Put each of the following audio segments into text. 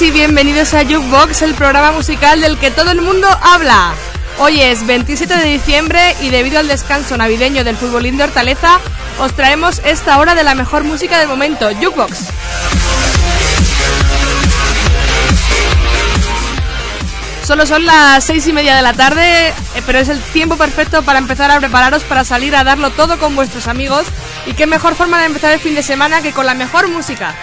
Y bienvenidos a Jukebox, el programa musical del que todo el mundo habla. Hoy es 27 de diciembre y debido al descanso navideño del futbolín de Hortaleza, os traemos esta hora de la mejor música del momento, Jukebox. Solo son las seis y media de la tarde, eh, pero es el tiempo perfecto para empezar a prepararos para salir a darlo todo con vuestros amigos. Y qué mejor forma de empezar el fin de semana que con la mejor música.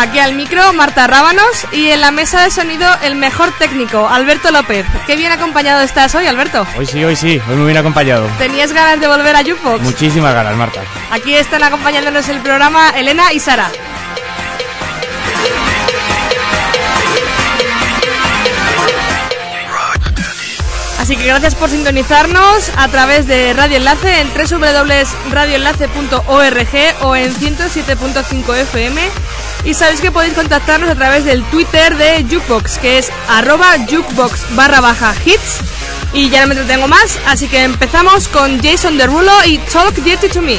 Aquí al micro, Marta Rábanos y en la mesa de sonido el mejor técnico, Alberto López. Qué bien acompañado estás hoy, Alberto. Hoy sí, hoy sí, hoy muy bien acompañado. ¿Tenías ganas de volver a Jukebox? Muchísimas ganas, Marta. Aquí están acompañándonos el programa Elena y Sara. Así que gracias por sintonizarnos a través de Radio Enlace en www.radioenlace.org o en 107.5 FM. Y sabéis que podéis contactarnos a través del Twitter de Jukebox, que es arroba barra hits. Y ya no me entretengo más, así que empezamos con Jason Derulo y Talk Dirty to Me.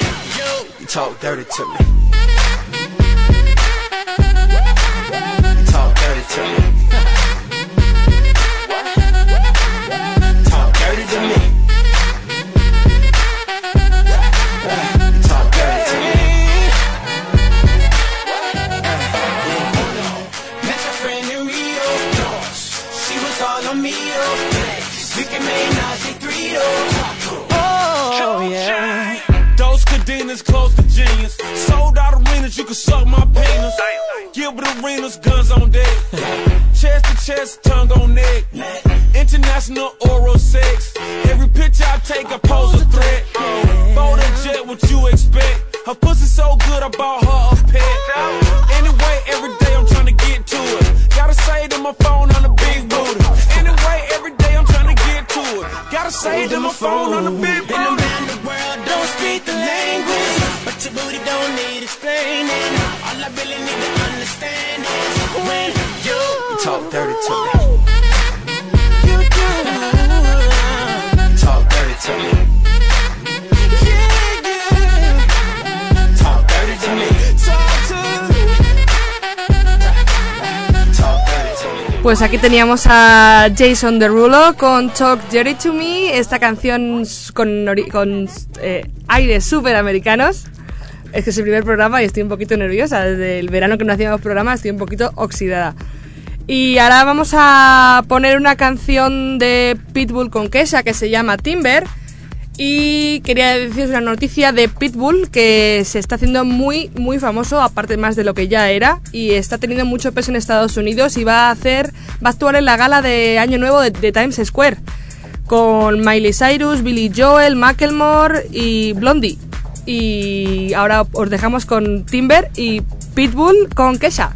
talk dirty to me. Talk dirty to me. Teníamos a Jason Derulo con Talk Dirty to Me, esta canción con, con eh, aires súper americanos. Es que es el primer programa y estoy un poquito nerviosa. Desde el verano que no hacíamos programa estoy un poquito oxidada. Y ahora vamos a poner una canción de Pitbull con Kesha que se llama Timber. Y quería deciros una noticia de Pitbull que se está haciendo muy, muy famoso, aparte más de lo que ya era, y está teniendo mucho peso en Estados Unidos y va a hacer, va a actuar en la gala de Año Nuevo de, de Times Square con Miley Cyrus, Billy Joel, Macklemore y Blondie. Y ahora os dejamos con Timber y Pitbull con Kesha.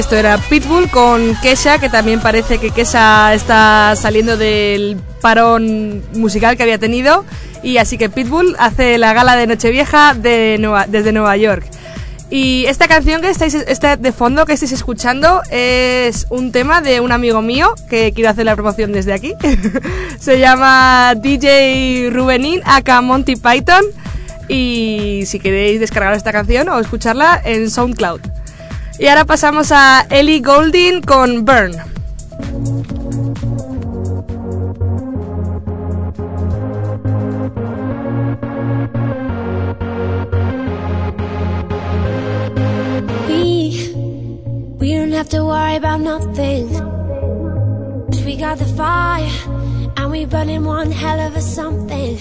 esto era Pitbull con Kesha, que también parece que Kesha está saliendo del parón musical que había tenido. Y así que Pitbull hace la gala de Nochevieja desde Nueva York. Y esta canción que estáis de fondo, que estáis escuchando, es un tema de un amigo mío, que quiero hacer la promoción desde aquí. Se llama DJ Rubenín, acá Monty Python. Y si queréis descargar esta canción o escucharla en SoundCloud. Y ahora pasamos a Ellie Goulding con Burn. We, don't have to worry about nothing. Cause we got the fire, and we burning one hell of a something.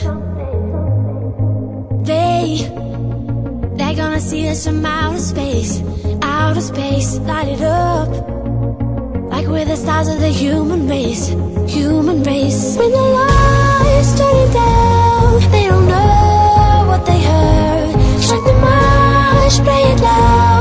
They. They're gonna see us from outer space, outer space, light it up. Like we're the stars of the human race, human race. When the lights turn down, they don't know what they heard. Check the marsh, play it loud.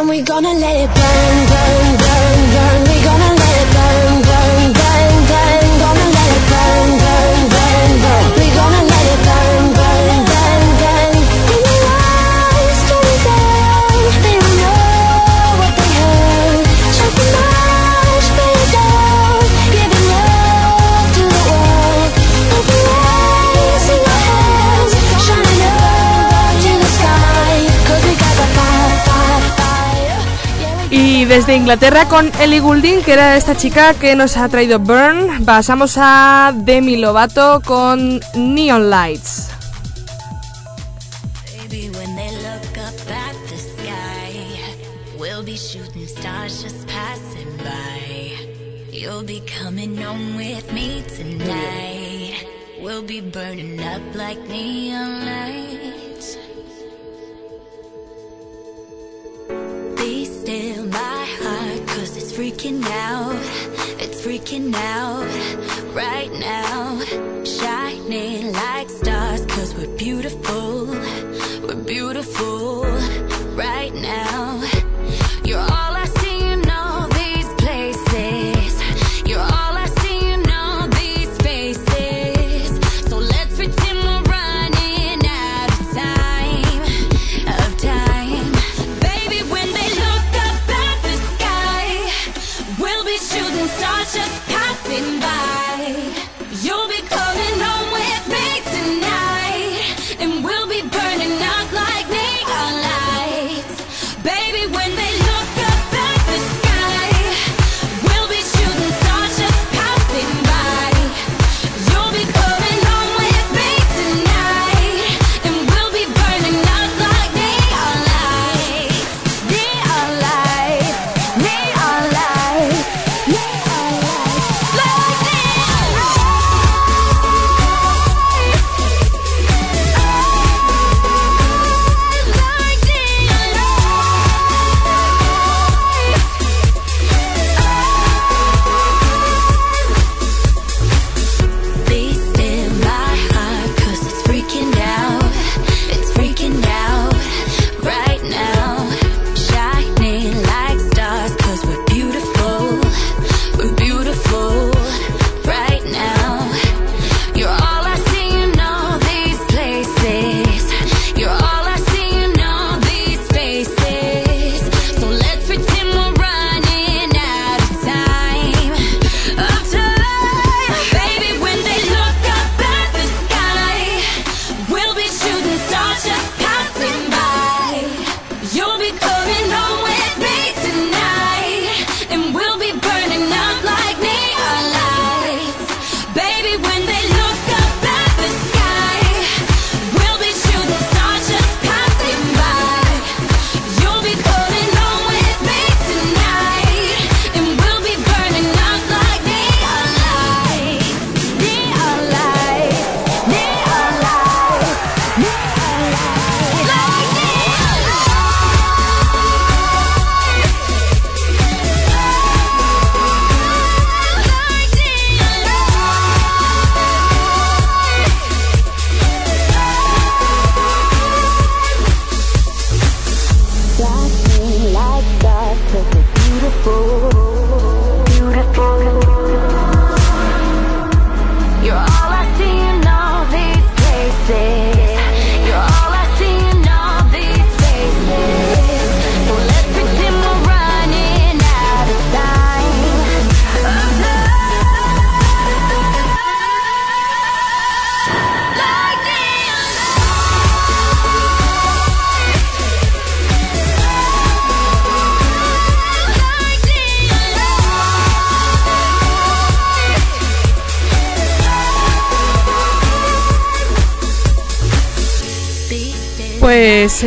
and we're gonna let it burn, burn, burn. desde Inglaterra con Ellie Goulding, que era esta chica que nos ha traído Burn. Pasamos a Demi Lovato con Neon Lights. You'll be coming home with me tonight. We'll be burning up like neon lights. freaking out, it's freaking out right now. Shining like stars, cause we're beautiful, we're beautiful right now. You're all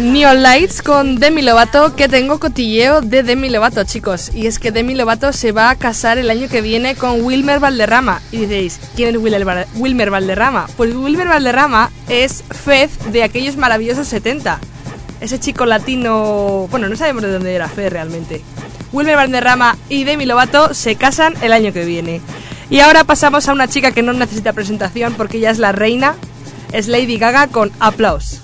Neon Lights con Demi Lovato, que tengo cotilleo de Demi Lovato, chicos. Y es que Demi Lovato se va a casar el año que viene con Wilmer Valderrama. Y diréis, ¿quién es Wilmer, Val- Wilmer Valderrama? Pues Wilmer Valderrama es Fez de aquellos maravillosos 70. Ese chico latino... Bueno, no sabemos de dónde era Fez realmente. Wilmer Valderrama y Demi Lovato se casan el año que viene. Y ahora pasamos a una chica que no necesita presentación porque ya es la reina. Es Lady Gaga con Applause.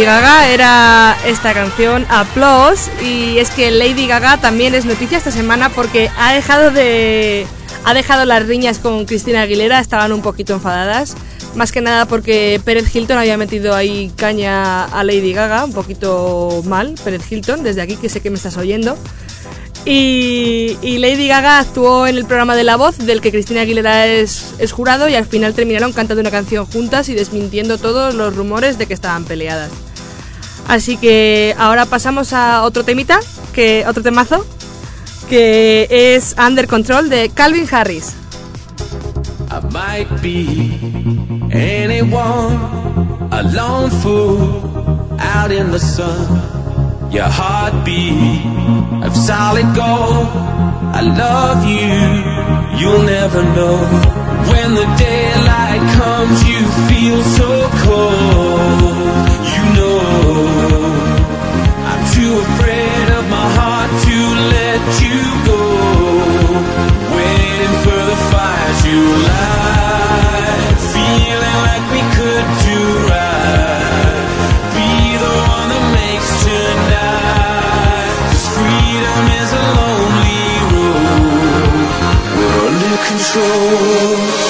Lady Gaga era esta canción Applause y es que Lady Gaga también es noticia esta semana porque ha dejado de ha dejado las riñas con Cristina Aguilera, estaban un poquito enfadadas, más que nada porque Pérez Hilton había metido ahí caña a Lady Gaga, un poquito mal, Pérez Hilton, desde aquí que sé que me estás oyendo. Y, y Lady Gaga actuó en el programa de La Voz, del que Cristina Aguilera es, es jurado, y al final terminaron cantando una canción juntas y desmintiendo todos los rumores de que estaban peleadas. Así que ahora pasamos a otro temita, que otro temazo, que es Under Control de Calvin Harris. I might be anyone, a lone fool out in the sun. Your heartbeat of solid gold. I love you, you'll never know. When the daylight comes, you feel so cold. You afraid of my heart to let you go. Waiting for the fire to light, feeling like we could do right. Be the one that makes tonight. Cause freedom is a lonely road. We're under control.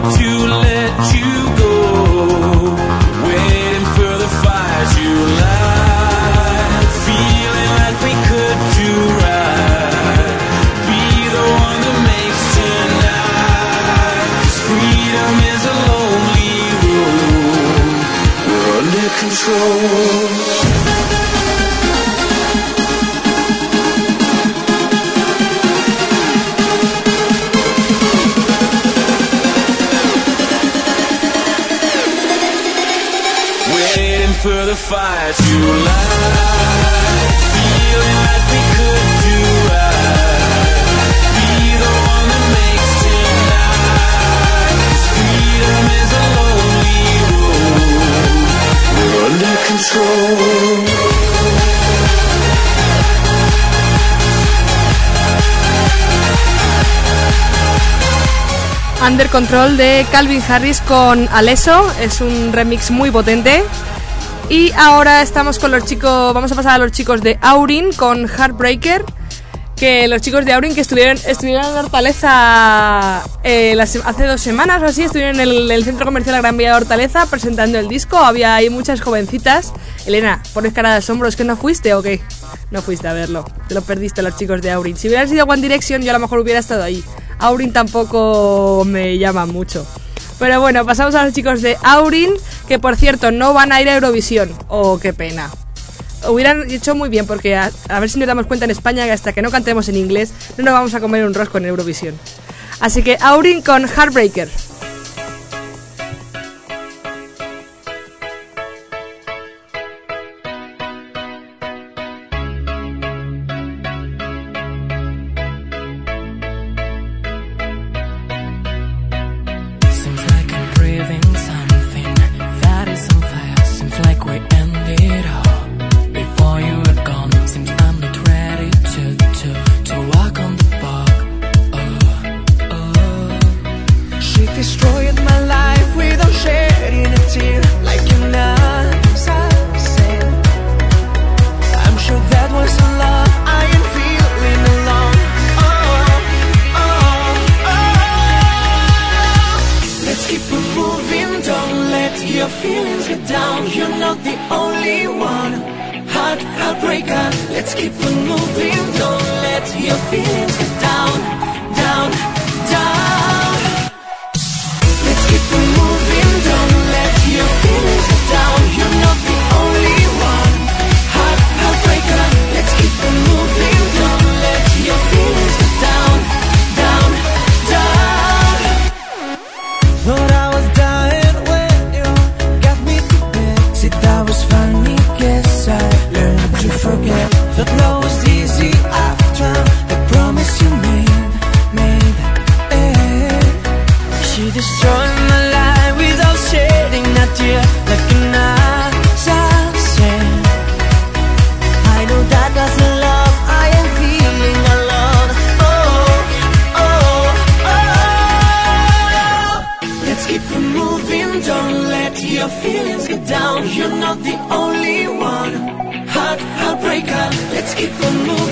Control de Calvin Harris con Aleso. Es un remix muy potente. Y ahora estamos con los chicos. Vamos a pasar a los chicos de Aurin con Heartbreaker. Que los chicos de Aurin que estuvieron, estuvieron en Hortaleza eh, las- hace dos semanas o así, estuvieron en el, el centro comercial Gran Vía de Hortaleza presentando el disco. Había ahí muchas jovencitas. Elena, pones cara de asombro, ¿es que no fuiste o qué? No fuiste a verlo, te lo perdiste los chicos de Aurin. Si hubieran sido One Direction, yo a lo mejor hubiera estado ahí. Aurin tampoco me llama mucho. Pero bueno, pasamos a los chicos de Aurin, que por cierto no van a ir a Eurovisión. Oh, qué pena. Hubieran hecho muy bien, porque a, a ver si nos damos cuenta en España que hasta que no cantemos en inglés, no nos vamos a comer un rosco en Eurovisión. Así que Aurin con Heartbreaker. The only one. Heart, heartbreaker. Let's keep it moving.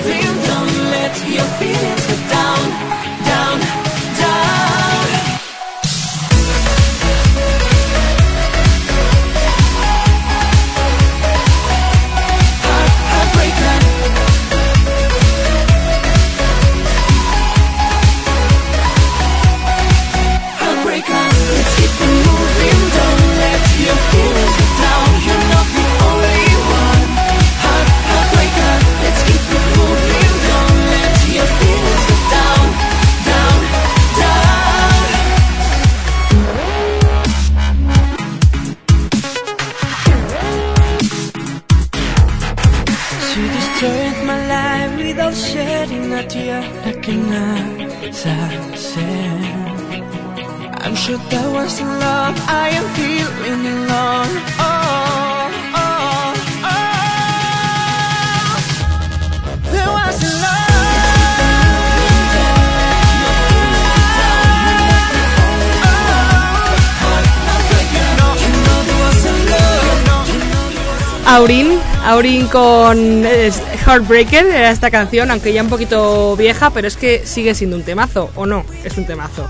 Con Heartbreaker, era esta canción, aunque ya un poquito vieja, pero es que sigue siendo un temazo, ¿o no? Es un temazo.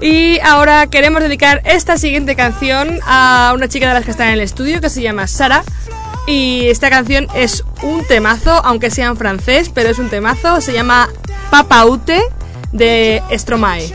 Y ahora queremos dedicar esta siguiente canción a una chica de las que está en el estudio que se llama Sara. Y esta canción es un temazo, aunque sea en francés, pero es un temazo. Se llama Papa Ute de Stromae.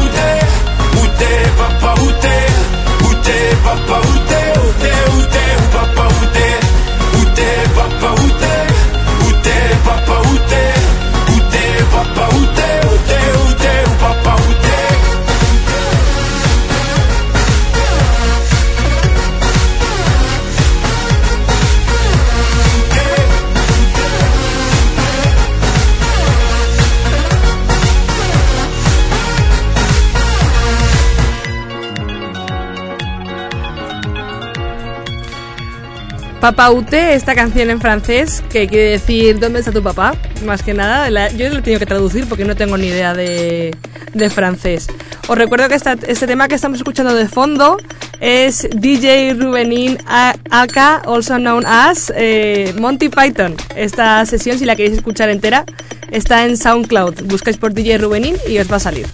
t'es t'es papa, où t'es Où t'es où t'es Où t'es, où t'es, où t'es Papa Ute, esta canción en francés, que quiere decir ¿Dónde está tu papá? Más que nada, yo lo he tenido que traducir porque no tengo ni idea de, francés. Os recuerdo que este tema que estamos escuchando de fondo es DJ Rubenin aka, also known as eh, Monty Python. Esta sesión, si la queréis escuchar entera, está en SoundCloud. Buscáis por DJ Rubenin y os va a salir.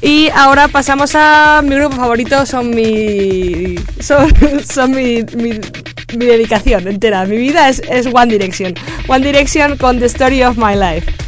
Y ahora pasamos a mi grupo favorito, son mi. son, son mi, mi dedicación entera. Mi vida es, es One Direction. One Direction con The Story of My Life.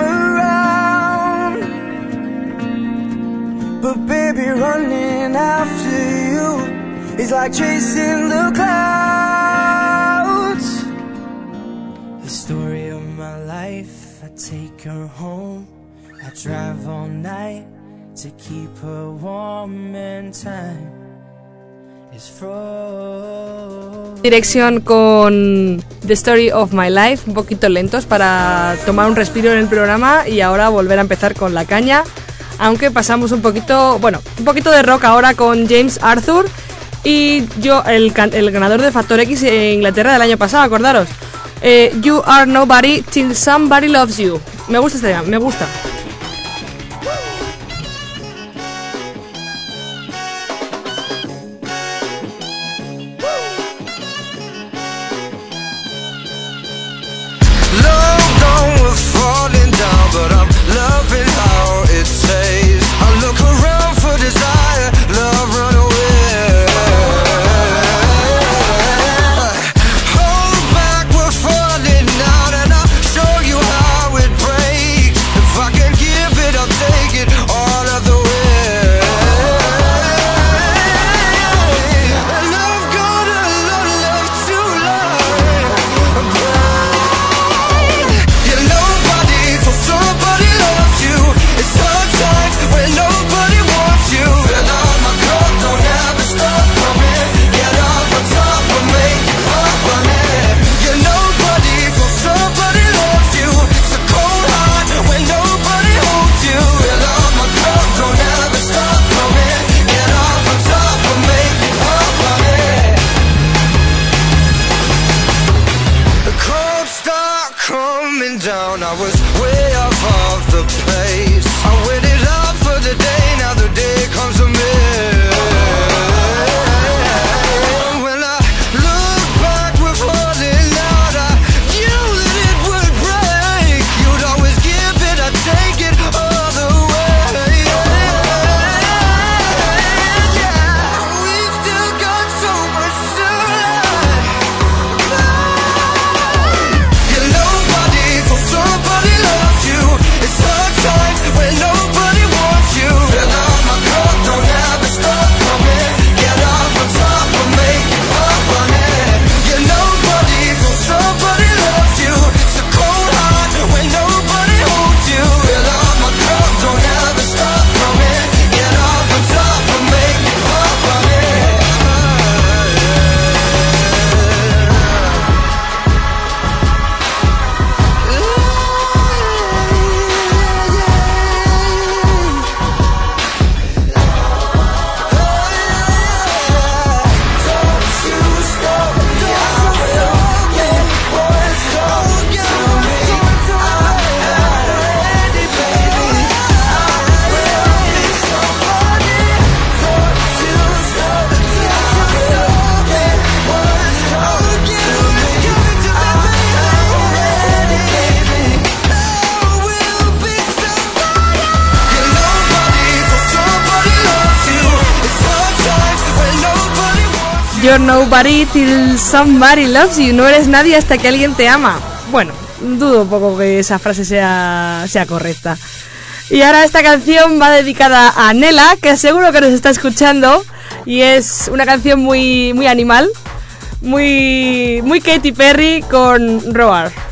Around. But baby, running after you is like chasing the clouds. The story of my life, I take her home. I drive all night to keep her warm in time. Dirección con The Story of My Life, un poquito lentos para tomar un respiro en el programa y ahora volver a empezar con la caña. Aunque pasamos un poquito, bueno, un poquito de rock ahora con James Arthur y yo, el ganador de Factor X en Inglaterra del año pasado, acordaros. Eh, you are nobody till somebody loves you. Me gusta este tema, me gusta. You're nobody till somebody loves you. No eres nadie hasta que alguien te ama. Bueno, dudo un poco que esa frase sea, sea correcta. Y ahora esta canción va dedicada a Nela, que seguro que nos está escuchando. Y es una canción muy, muy animal, muy, muy Katy Perry con Roar.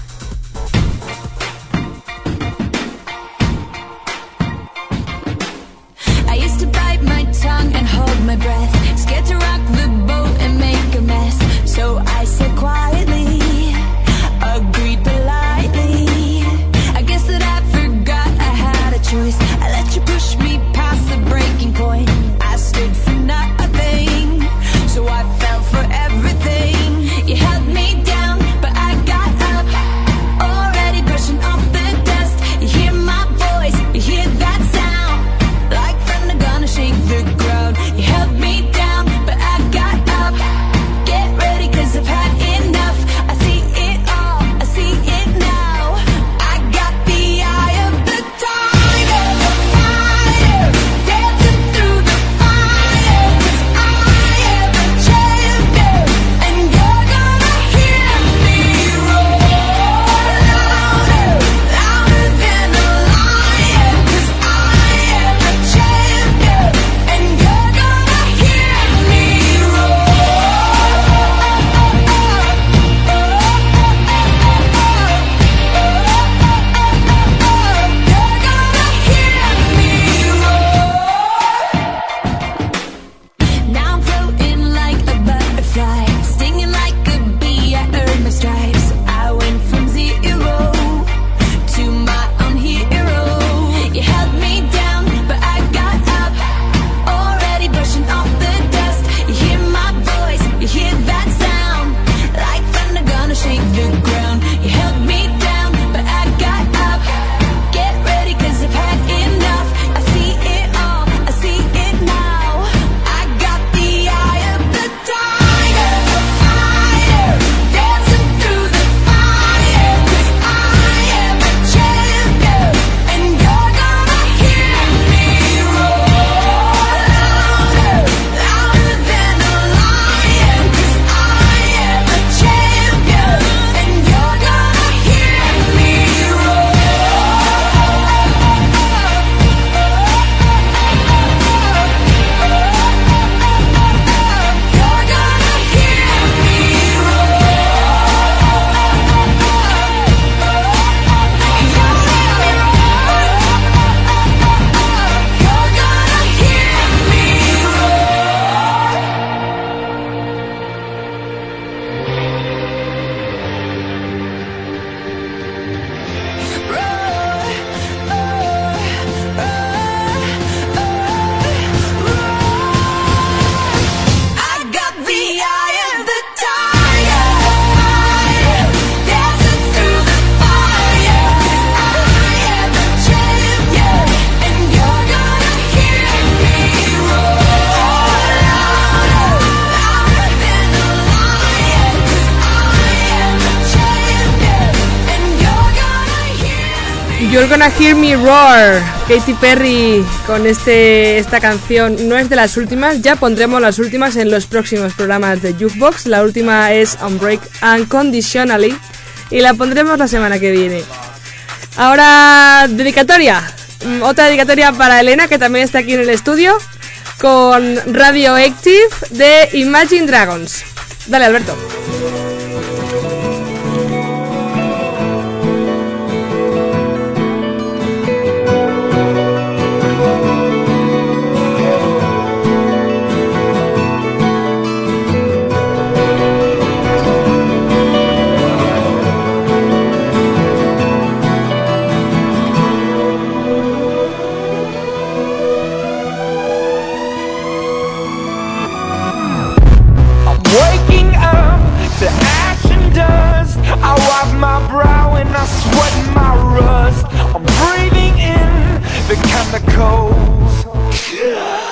You're Gonna Hear Me Roar, Katy Perry con este, esta canción no es de las últimas, ya pondremos las últimas en los próximos programas de Jukebox, la última es Unbreak Unconditionally y la pondremos la semana que viene. Ahora, dedicatoria, mm, otra dedicatoria para Elena que también está aquí en el estudio con Radioactive de Imagine Dragons. Dale Alberto. and I sweat my rust I'm breathing in the chemicals yeah.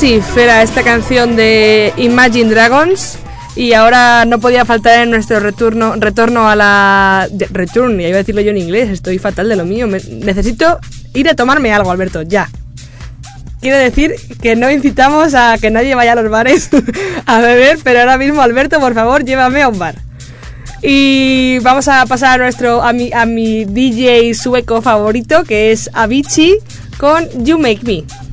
Radioactive era esta canción de Imagine Dragons y ahora no podía faltar en nuestro retorno, retorno a la... Return, ya iba a decirlo yo en inglés, estoy fatal de lo mío. Necesito ir a tomarme algo, Alberto, ya. Quiero decir que no incitamos a que nadie vaya a los bares a beber, pero ahora mismo, Alberto, por favor, llévame a un bar. Y vamos a pasar a nuestro a mi, a mi DJ sueco favorito, que es Avicii, con You Make Me.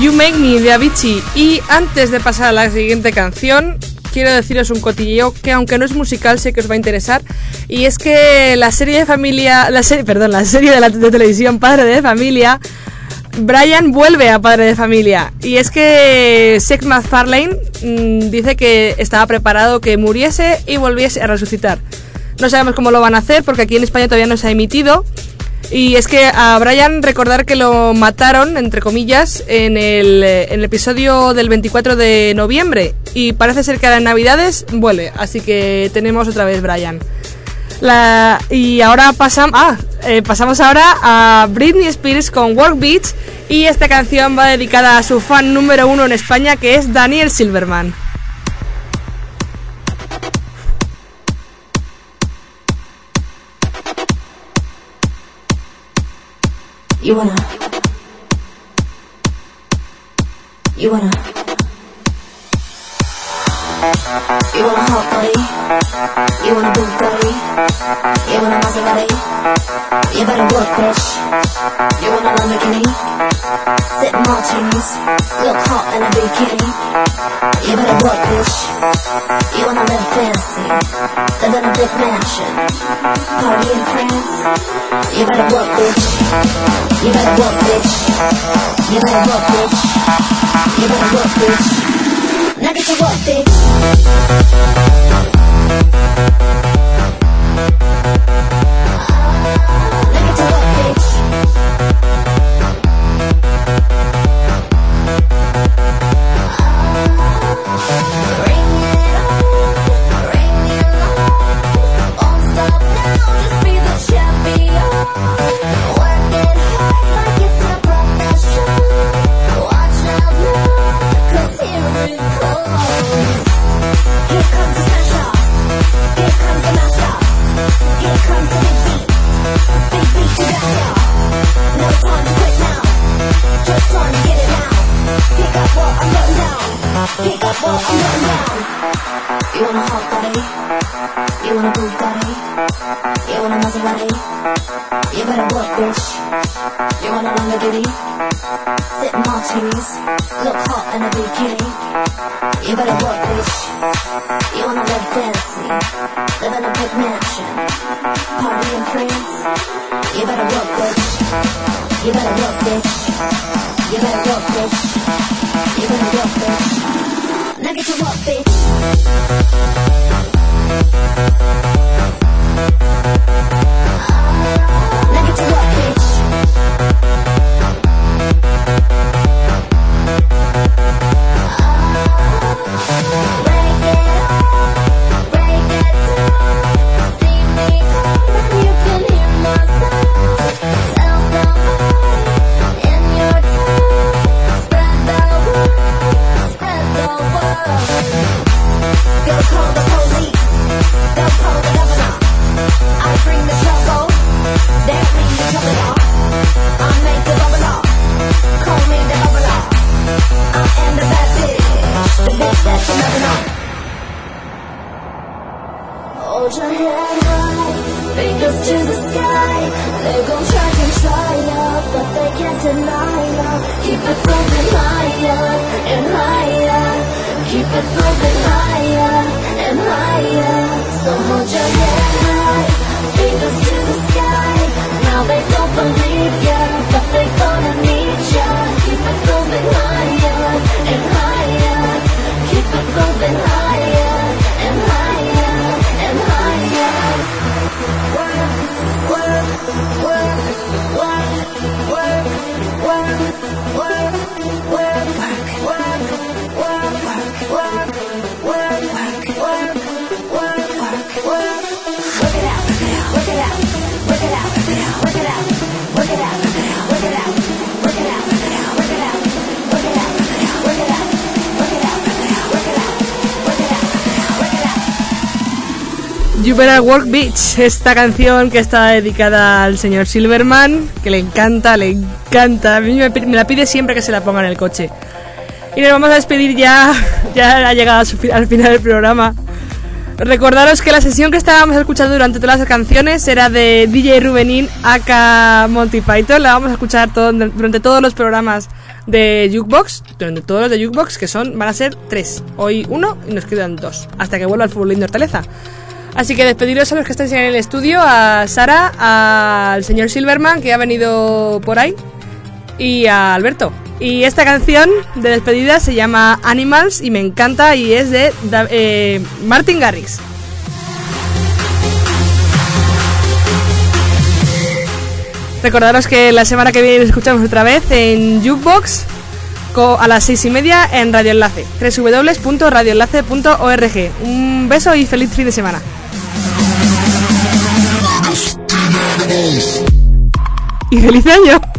You Make Me de Avicii. Y antes de pasar a la siguiente canción, quiero deciros un cotilleo que aunque no es musical sé que os va a interesar. Y es que la serie de familia, la serie, perdón, la serie de, la, televisión Padre de Familia, Brian vuelve a Padre de Familia. Y es que Seth MacFarlane mm, dice que estaba preparado que muriese y volviese a resucitar. No sabemos cómo lo van a hacer porque aquí en España todavía no se ha emitido. Y es que a Brian recordar que lo mataron, entre comillas, en el, eh, en el episodio del 24 de noviembre. Y parece ser que a las navidades vuelve. Así que tenemos otra vez Brian. La, y ahora ah, eh, pasamos ahora a Britney Spears con Work Beach. Y esta canción va dedicada a su fan número uno en España, que es Daniel Silverman. You wanna. You wanna. You want a hot body? You wanna a Bugatti? You want a Maserati? You better work, bitch. You want a Lamborghini? Sip martinis, look hot in a bikini. You better work, bitch. You wanna live fancy, live in a big mansion, party in France. You better work, bitch. You better work, bitch. You better work, bitch. You better work, bitch. Now get to work, bitch. Work Beach, esta canción que está dedicada al señor Silverman, que le encanta, le encanta. A mí me, me la pide siempre que se la ponga en el coche. Y nos vamos a despedir ya, ya ha llegado al final del programa. Recordaros que la sesión que estábamos escuchando durante todas las canciones era de DJ Rubenín aka Monty Python. La vamos a escuchar todo- durante todos los programas de Jukebox, durante todos los de Jukebox, que son, van a ser tres. Hoy uno y nos quedan dos, hasta que vuelva al fútbol de Hortaleza. Así que despediros a los que estáis en el estudio, a Sara, al señor Silverman, que ha venido por ahí, y a Alberto. Y esta canción de despedida se llama Animals y me encanta y es de eh, Martin Garrix. Recordaros que la semana que viene escuchamos otra vez en Jukebox a las seis y media en Radio Enlace, www.radioenlace.org. Un beso y feliz fin de semana. Y feliz año.